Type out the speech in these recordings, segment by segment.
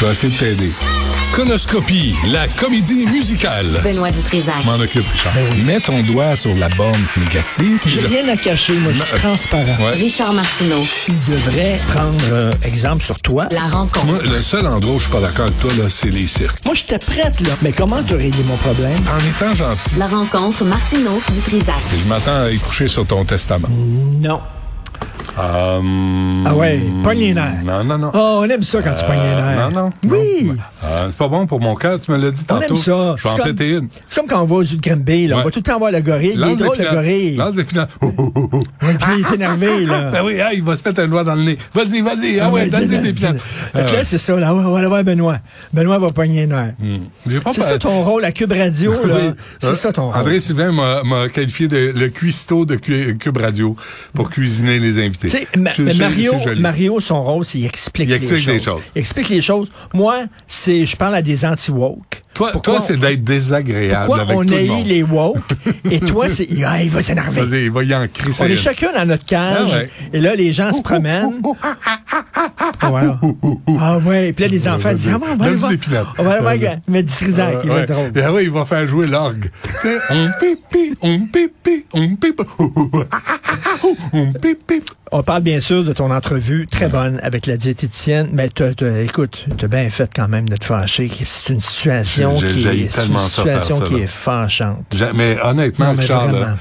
Je vais essayer de t'aider. Conoscopie, la comédie musicale. Benoît Dutrisac. M'en occupe, Richard. Mets ton doigt sur la borne négative. J'ai rien à cacher, moi, je suis transparent. Ouais. Richard Martineau. Il devrait prendre euh, exemple sur toi. La rencontre. Moi, le seul endroit où je suis pas d'accord avec toi, là, c'est les cirques. Moi, j'étais prête, là. Mais comment tu régler mon problème? En étant gentil, La rencontre Martineau Dutrisac. je m'attends à y coucher sur ton testament. Non. Hum, Ah ouais, pogne les nerfs. Non, non, non. Oh, on aime ça quand tu pognes les Euh, nerfs. non, non. Oui. Euh, c'est pas bon pour mon cœur, tu me l'as dit On tantôt. aime ça. Je vais en comme- péter une. C'est comme quand on va aux zoo de là. On va tout le temps voir le gorille. Il est drôle, le gorille. Lance des. Oh, oh, oh. Ouais, puis il est énervé, là. Ben oui, ah, il va se mettre un doigt dans le nez. Vas-y, vas-y. Ah ouais, donne-lui des pilotes. Fait que là, c'est ça, là. On va aller voir Benoît. Benoît va pogner les nerfs. Pas C'est ça ton rôle à Cube Radio, là. C'est Euh, ça ton rôle. André Sylvain m'a qualifié de le cuistot de Cu- Cube Radio pour cuisiner les invités. Tu sais, Ma- mais Mario. Mario, son rôle, c'est qu'il explique, Il explique les des choses. choses. Il explique les choses. Moi, c'est, je parle à des anti-woke. Toi, Pourquoi toi c'est on- d'être désagréable Pourquoi avec on tout le monde. les woke et toi, c'est, ah, il va s'énerver. Vas-y, il va y en On crisser. est chacun dans notre cage, Ah ouais. et là, les gens se promènent. Voilà. Ah ouais, puis là, les enfants disent, ah, bon, on va aller Donne-lui voir, des va aller voir, Ouais. mais du Trisac, il va Ouais. être drôle. Et ouais, il va faire jouer l'orgue. Sais, on pipi, on pipi, on pipi, on pipi. On parle bien sûr de ton entrevue très bonne avec la diététicienne, mais t'as- t'as- écoute, t'as bien fait quand même de te fâcher. C'est une situation J'ai- qui est, c'est une situation ça, qui là. est fâchante. Mais honnêtement, Non, mais Richard, là.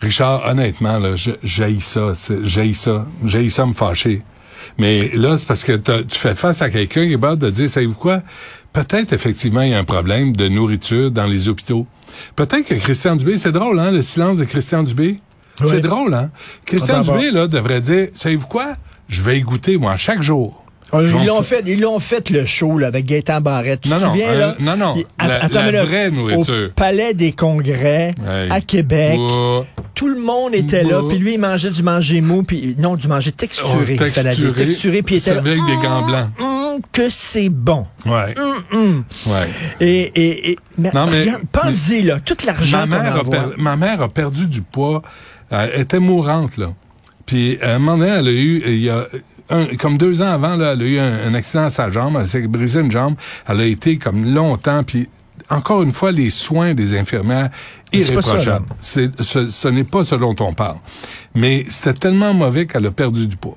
Richard, honnêtement, là, j'haïs ça, c'est- j'haïs ça, j'haïs ça me fâcher. Mais là, c'est parce que tu fais face à quelqu'un qui est bas de dire, savez-vous quoi? Peut-être effectivement il y a un problème de nourriture dans les hôpitaux. Peut-être que Christian Dubé, c'est drôle, hein, le silence de Christian Dubé. C'est drôle, hein? Christian Dubé, là, devrait dire, savez-vous quoi? Je vais y goûter, moi, chaque jour. Ah, Ils l'ont fa- fait, ils l'ont fait le show là, avec Gaëtan Barrette. Tu Non, te non, souviens euh, là? Non, non, Il- la- attends, la mais là, vraie nourriture. Au Palais des Congrès à Québec. Tout le monde était là, puis lui il mangeait du manger mou, puis non du manger texturé, oh, dire. texturé, puis il était là. avec des gants blancs. Hum, que c'est bon. Ouais. Hum, Ouais. Et, et, et mais Non, mais- pense-y là, tout l'argent Ma mère, a per- ma mère a perdu du poids. Elle était mourante, là. Puis, à un moment donné, elle a eu, il y a un- comme deux ans avant, là, elle a eu un, un accident à sa jambe. Elle s'est brisé une jambe. Elle a été comme longtemps. Puis, encore une fois, les soins des infirmières irréprochables. C'est, ce, ce n'est pas ce dont on parle. Mais c'était tellement mauvais qu'elle a perdu du poids.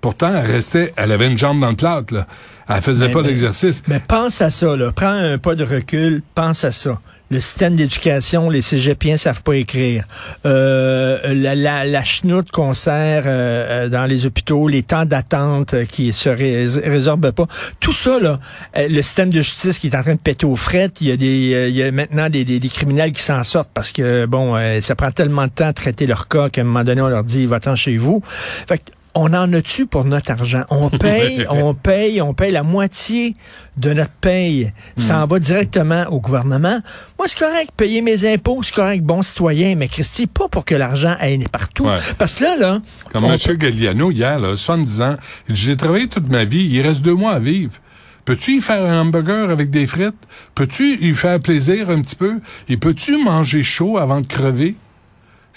Pourtant, elle restait, elle avait une jambe dans le plâtre, là. Elle faisait Mais- pas d'exercice. Mais pense à ça, là. Prends un pas de recul, pense à ça. Le système d'éducation, les cégepiens savent pas écrire. Euh, la, la, la chenoute qu'on sert euh, euh, dans les hôpitaux, les temps d'attente euh, qui se rés- résorbent pas. Tout ça, là, euh, le système de justice qui est en train de péter aux frettes, il y a des, il y a maintenant des, des, des criminels qui s'en sortent parce que, bon, ça prend tellement de temps à traiter leur cas qu'à un moment donné, on leur dit, va-t'en chez vous. Fait que, on en a-tu pour notre argent? On paye, on paye, on paye la moitié de notre paye. Ça Hmm. en va directement au gouvernement. Moi, c'est correct, payer mes impôts, c'est correct, bon citoyen, mais Christy, pas pour que l'argent aille partout. Ouais. Parce que là, là, Comme on- M. Galliano, hier, là, 70 ans, j'ai travaillé toute ma vie, il reste deux mois à vivre. Peux-tu y faire un hamburger avec des frites? Peux-tu y faire plaisir un petit peu? Et peux-tu manger chaud avant de crever?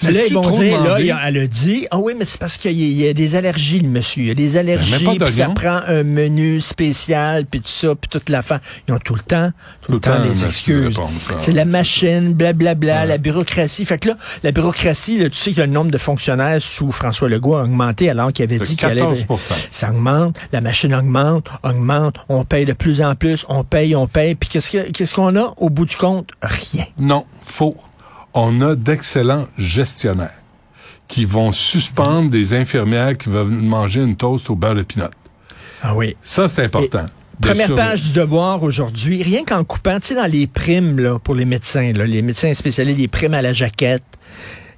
Mais là, ils vont dire, là, demandé? il a- elle a dit, ah oui, mais c'est parce qu'il y, a- il y a des allergies, le monsieur. Il y a des allergies, Ben, pas puis ça prend un menu spécial, puis tout ça, puis toute la fin. Ils ont tout le temps, tout, le Tout le temps temps, des excuses. ça. C'est la machine, blablabla, la bureaucratie. Fait que là, la bureaucratie, là, tu sais que le nombre de fonctionnaires sous François Legault a augmenté alors qu'il avait dit qu'il allait... 14 Ça augmente, la machine augmente, augmente, on paye de plus en plus, on paye, on paye, puis qu'est-ce que- qu'est-ce qu'on a? Au bout du compte? Rien. Non, faux. On a d'excellents gestionnaires qui vont suspendre des infirmières qui veulent manger une toast au beurre de pinot. Ah oui. Ça, c'est important. Première page du devoir aujourd'hui, rien qu'en coupant, tu sais, dans les primes là, pour les médecins, là, les médecins spécialisés, les primes à la jaquette.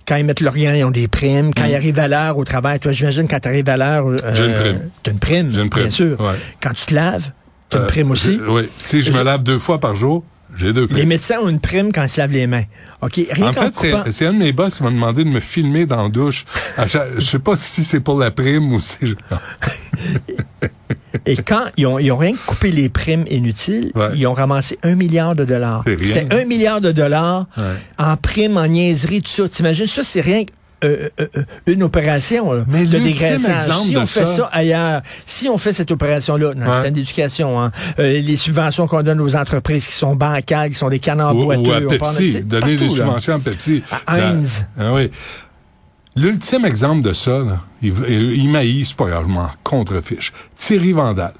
Quand ils mettent l'Orient, ils ont des primes. Quand ils arrivent à l'heure au travail, toi, j'imagine, quand tu arrives à l'heure... euh, Mm. J'ai une prime. T'as une prime, J'ai une prime, bien sûr. ouais. Quand tu te laves, T'as une Euh, prime aussi? je- Oui. Si je me lave deux fois par jour, j'ai deux primes. Les médecins ont une prime quand ils se lavent les mains. OK? Rien En fait, c'est un de mes boss qui m'a demandé de me filmer dans la douche. Je sais pas si c'est pour la prime ou si... Et quand ils ont, ils ont rien que coupé les primes inutiles, Ouais. ils ont ramassé un milliard de dollars. C'était un milliard de dollars Ouais. en primes, en niaiserie, tout ça. T'imagines, ça, c'est rien que euh, euh, euh, une opération là, Mais de dégraissage. exemple Si de on fait ça- ça ailleurs, si on fait cette opération-là dans le Ouais. système d'éducation, hein, euh, les subventions qu'on donne aux entreprises qui sont bancales, qui sont des canards ou, boiteux, ou à on parle Pepsi, tu sais, donner partout, des là. subventions à Pepsi. À Heinz. Ah oui. L'ultime exemple de ça, là, il, il, c'est pas grave, contrefiche. Thierry Vandal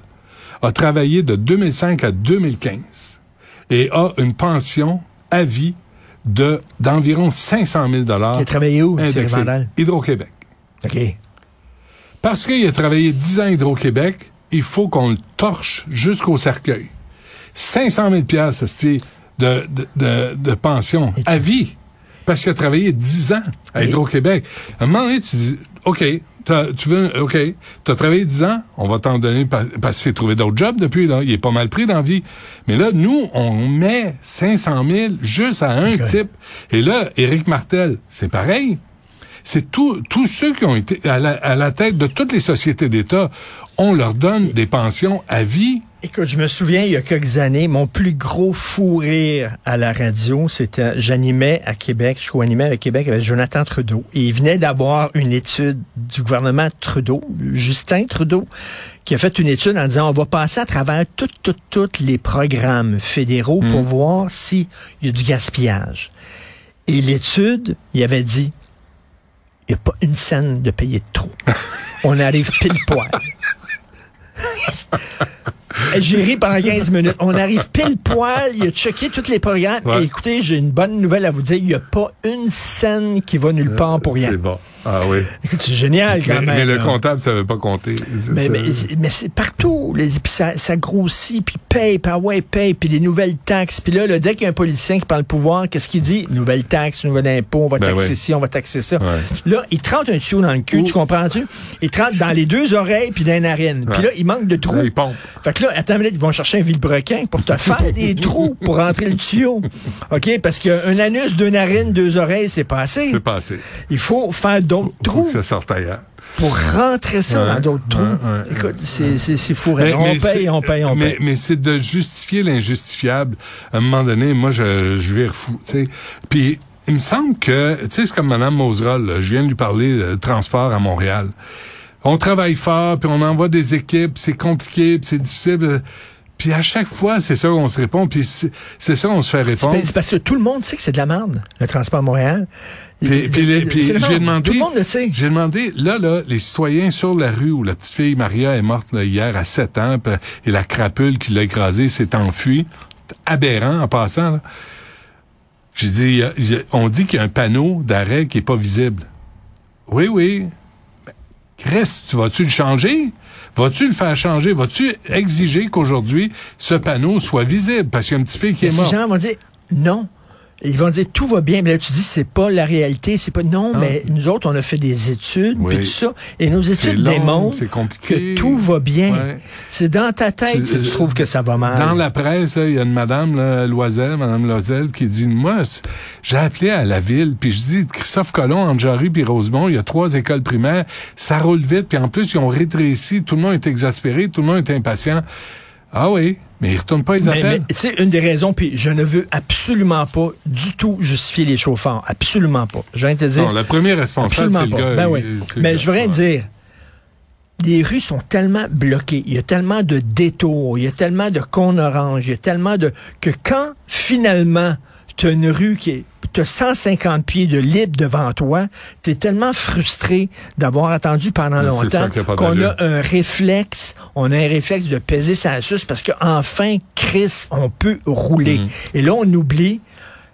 a travaillé de 2005 à 2015 et a une pension à vie de d'environ 500 000 dollars Il a travaillé où? Hydro-Québec. OK. Parce qu'il a travaillé 10 ans à Hydro-Québec, il faut qu'on le torche jusqu'au cercueil. 500 000 piastres, c'est de, de, de, de pension à vie. Parce qu'il a travaillé 10 ans à Hydro-Québec. À un moment donné, tu dis, OK, tu veux, OK, t'as travaillé 10 ans, on va t'en donner pa- parce qu'il s'est trouvé d'autres jobs depuis, là. Il est pas mal pris dans la vie. Mais là, nous, on met 500 000 juste à un type. Et là, Éric Martel, c'est pareil. C'est tout- tous ceux qui ont été à la, à la tête de toutes les sociétés d'État, on leur donne des pensions à vie. Écoute, je me souviens, il y a quelques années, mon plus gros fou rire à la radio, c'était, j'animais à Québec, je co-animais avec Québec avec Jonathan Trudeau. Et il venait d'avoir une étude du gouvernement Trudeau, Justin Trudeau, qui a fait une étude en disant, on va passer à travers toutes, toutes, toutes les programmes fédéraux pour voir s'il y a du gaspillage. Et l'étude, il avait dit, il n'y a pas une scène de payer de trop. On arrive pile poil. J'ai ri pendant 15 minutes. On arrive pile poil, il a checké tous les programmes. Ouais. Et écoutez, j'ai une bonne nouvelle à vous dire. Il n'y a pas une scène qui va nulle part pour rien. C'est bon. Ah oui. C'est génial quand Mais, même. mais le comptable savait pas compter. Mais, ça. mais, mais c'est partout. Puis ça, ça grossit, puis paye, puis ah ouais, paye, puis les nouvelles taxes. Puis là, là, dès qu'il y a un politicien qui prend le pouvoir, qu'est-ce qu'il dit? Nouvelle taxe, nouvel impôt, on va Ben taxer ci, on va taxer ça. Ouais. Là, il te rentre un tuyau dans le cul, tu comprends-tu? Il te rentre dans les deux oreilles, puis dans les narines. Puis là, il manque de trous. Là, il pompe. Fait que là, attends une minute, ils vont chercher un vilebrequin pour te faire des trous pour rentrer le tuyau. OK? Parce qu'un anus, deux narines, deux oreilles, c'est pas assez. C'est passé. Il faut faire d'autres trous ça ailleurs. pour rentrer ça Ouais, dans d'autres trous. ouais, ouais, Écoute, c'est, c'est, c'est fou. Mais- on paye, on paye, on mais, paye. Mais c'est de justifier l'injustifiable. À un moment donné, moi, je, je vire fou. Puis, il me semble que, tu sais, c'est comme Mme Moserol, là, je viens de lui parler de transport à Montréal. On travaille fort, puis on envoie des équipes, c'est compliqué, puis c'est difficile. Puis à chaque fois, c'est ça qu'on se répond, puis c'est ça qu'on se fait répondre. c'est parce que tout le monde sait que c'est de la merde, le transport à Montréal. Puis, j'ai demandé, Tout le monde le sait. j'ai demandé, là, là, les citoyens sur la rue où la petite fille Maria est morte là, hier à 7 ans, puis- et la crapule qui l'a écrasée s'est enfuie, aberrant en passant. là. J'ai dit, il y a- il y a- on dit qu'il y a un panneau d'arrêt qui est pas visible. Oui, oui. Chris, tu vas-tu le changer? Vas-tu le faire changer? Vas-tu exiger qu'aujourd'hui, ce panneau soit visible? Parce qu'il y a une petite fille qui Mais est ces morte. gens vont dire non. Ils vont dire tout va bien, mais là tu dis c'est pas la réalité, c'est pas non, Ah. mais nous autres on a fait des études Oui. puis tout ça et nos études long, démontrent que tout va bien. Ouais. C'est dans ta tête si tu trouves que ça va mal. Dans la presse, il y a une madame là, Loisel, madame Loisel, qui dit moi, j'ai appelé à la ville, puis je dis Christophe Colomb, Jarry puis Rosemont, il y a trois écoles primaires, ça roule vite, puis en plus ils ont rétréci, tout le monde est exaspéré, tout le monde est impatient. Ah oui, mais ils retournent pas les Mais, mais, appels. tu sais, une des raisons, puis je ne veux absolument pas du tout justifier les chauffeurs. Absolument pas. Je viens de te dire. non, le premier responsable, c'est absolument le pas. gars. Ben oui. Mais gars. je veux rien Ouais. dire. Les rues sont tellement bloquées, il y a tellement de détours, il y a tellement de cônes oranges, il y a tellement de... que quand, finalement, tu as une rue qui est... Tu as 150 pieds de libre devant toi, tu es tellement frustré d'avoir attendu pendant Mais longtemps qu'on a un réflexe, on a un réflexe de peser sa suce parce que enfin, Chris, on peut rouler. Mm. Et là, on oublie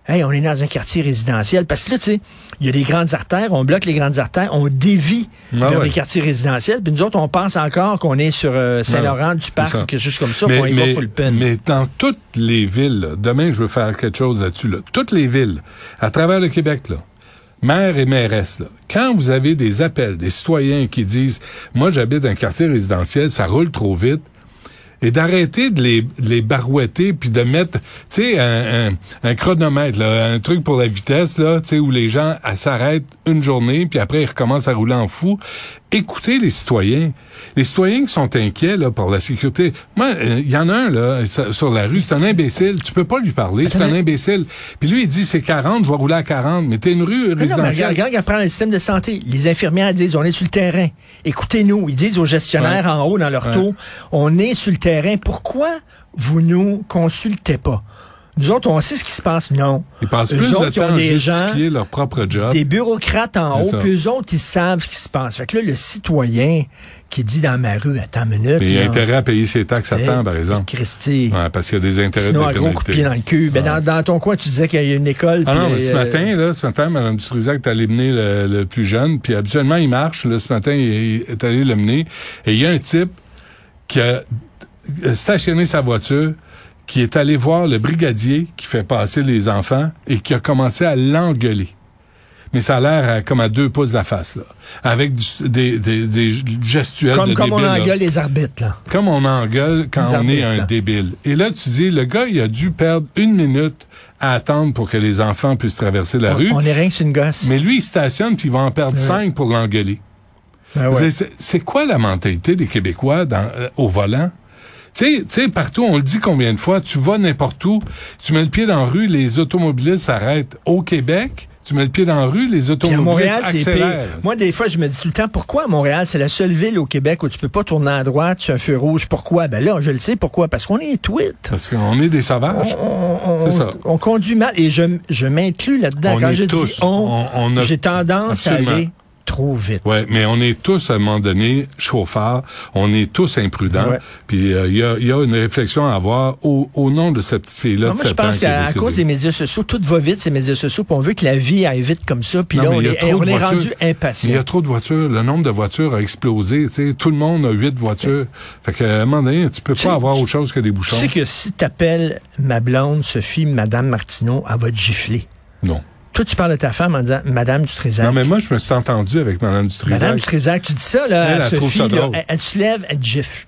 Hey, on est dans un quartier résidentiel. Parce que là, tu sais, il y a des grandes artères, on bloque les grandes artères, on dévie Ah vers ouais. les quartiers résidentiels. Puis nous autres, on pense encore qu'on est sur euh, Saint-Laurent, du parc, ça. ou quelque chose comme ça, puis on y va full pin. mais dans toutes les villes, demain je veux faire quelque chose là-dessus, là, toutes les villes, à travers le Québec, là, maire et mairesse, là, quand vous avez des appels des citoyens qui disent, moi j'habite un quartier résidentiel, ça roule trop vite, et d'arrêter de les, les barouetter puis de mettre, tu sais, un, un, chronomètre, un truc pour la vitesse, là, tu sais, où les gens s'arrêtent une journée puis après ils recommencent à rouler en fou. Écoutez les citoyens. Les citoyens qui sont inquiets là pour la sécurité. Moi, il euh, y en a un là sur la rue, c'est un imbécile. Tu peux pas lui parler, c'est un imbécile. Puis lui il dit c'est 40, je vais rouler à 40. Mais t'es une rue résidentielle. regarde, regarde, regarde, le système de santé. Les infirmières disent on est sur le terrain. Écoutez-nous. Ils disent aux gestionnaires en haut dans leur taux, on est sur le terrain. Pourquoi vous nous consultez pas? Nous autres, on sait ce qui se passe. Non. Ils passent plus de temps à justifier leur propre job. Des bureaucrates en haut, puis eux autres, ils savent ce qui se passe. Fait que là, le citoyen qui dit dans ma rue, attends une minute. il a intérêt à payer ses taxes à temps, par exemple. Christy. Ouais, parce qu'il y a des intérêts Sinon, de un gros coup de pied dans le cul. Ben, dans, dans, ton coin, tu disais qu'il y a une école. Ah non, mais ce euh, matin, là, ce matin, Mme Dutrisac est allée mener le, le, plus jeune, puis habituellement, il marche. Là, ce matin, il est allé le mener. Et il y a un type qui a stationné sa voiture qui est allé voir le brigadier qui fait passer les enfants et qui a commencé à l'engueuler. Mais ça a l'air comme à deux pouces de la face, là. Avec des, des, des gestuels comme, de Comme on engueule les arbitres, là. Comme on engueule quand on est un débile. Et là, tu dis, le gars, il a dû perdre une minute à attendre pour que les enfants puissent traverser la rue. On est rien que une gosse. Mais lui, il stationne puis il va en perdre cinq pour l'engueuler. Ben ouais. C'est quoi la mentalité des Québécois dans, euh, au volant? Tu sais, partout, on le dit combien de fois, tu vas n'importe où, tu mets le pied dans la rue, les automobilistes s'arrêtent. Au Québec, tu mets le pied dans la rue, les automobilistes Montréal, accélèrent. Moi, des fois, je me dis tout le temps, pourquoi Montréal, c'est la seule ville au Québec où tu peux pas tourner à droite sur un feu rouge? Pourquoi? Ben là, je le sais pourquoi. Parce qu'on est tweet. Parce qu'on est des sauvages. C'est ça. On conduit mal. Et je, je m'inclus là-dedans. Quand je dis on, on j'ai tendance à aller trop vite. Ouais, mais on est tous à un moment donné chauffards, on est tous imprudents. Puis euh, il y, a, y, a, une réflexion à avoir au, au nom de cette petite fille là. Moi, je pense qu'à cause des médias sociaux, tout va vite ces médias sociaux. Puis on veut que la vie aille vite comme ça. Puis là, on, est, on est, rendu impatient. Il y a trop de voitures. Le nombre de voitures a explosé. sais, Tout le monde a huit voitures. Fait qu'à un moment donné, tu peux pas avoir autre chose que des bouchons. Tu sais que si t'appelles ma blonde Sophie, Madame Martineau, elle va te gifler. Non. Toi, tu parles de ta femme en disant Madame Dutrisac. Non, mais moi, je me suis entendu avec Madame Dutrisac. Madame Dutrisac, tu dis ça, là, elle, Sophie, elle, elle, se lève, elle te gifle.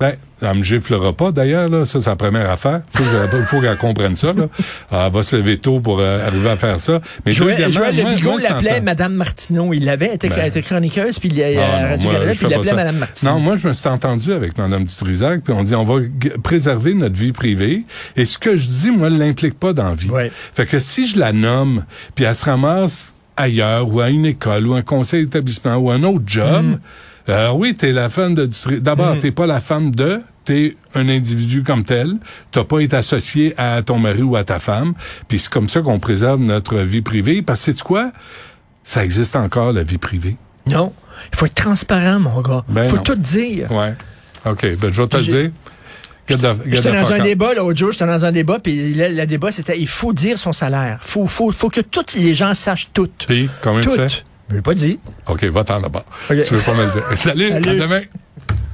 Ben, elle me giflera pas d'ailleurs, là. Ça, c'est la première affaire. Il faut, qu'elle comprenne ça, là. Elle va se lever tôt pour euh, arriver à faire ça. Mais Joël, Joël Le Bigot l'appelait Madame Martineau. Il l'avait, elle ben. était, chroniqueuse, puis il, ah, puis il l'appelait Madame Martineau. Non, moi, je me suis entendu avec Madame Dutrisac, puis on dit, on va préserver notre vie privée. Et ce que je dis, moi, l'implique pas dans la vie. Fait que si je la nomme, puis elle se ramasse ailleurs, ou à une école, ou un conseil d'établissement, ou un autre job, mm. Euh, oui, t'es la femme de... D'abord, mm. t'es pas la femme de, t'es un individu comme tel. T'as pas été associé à ton mari ou à ta femme. Puis c'est comme ça qu'on préserve notre vie privée. Parce que, sais quoi? Ça existe encore, la vie privée. Non. Il faut être transparent, mon gars. Il ben faut tout dire. Ouais. OK. Ben, je vais te le dire. J'étais dans un débat l'autre jour, j'étais dans un débat, puis le, débat c'était il faut dire son salaire. Faut, faut, faut que tous les gens sachent tout. Puis, combien tout. tu fais? Je l'ai pas dit. OK, va-t'en là-bas. Tu veux pas me le dire. Salut, Salut. à demain.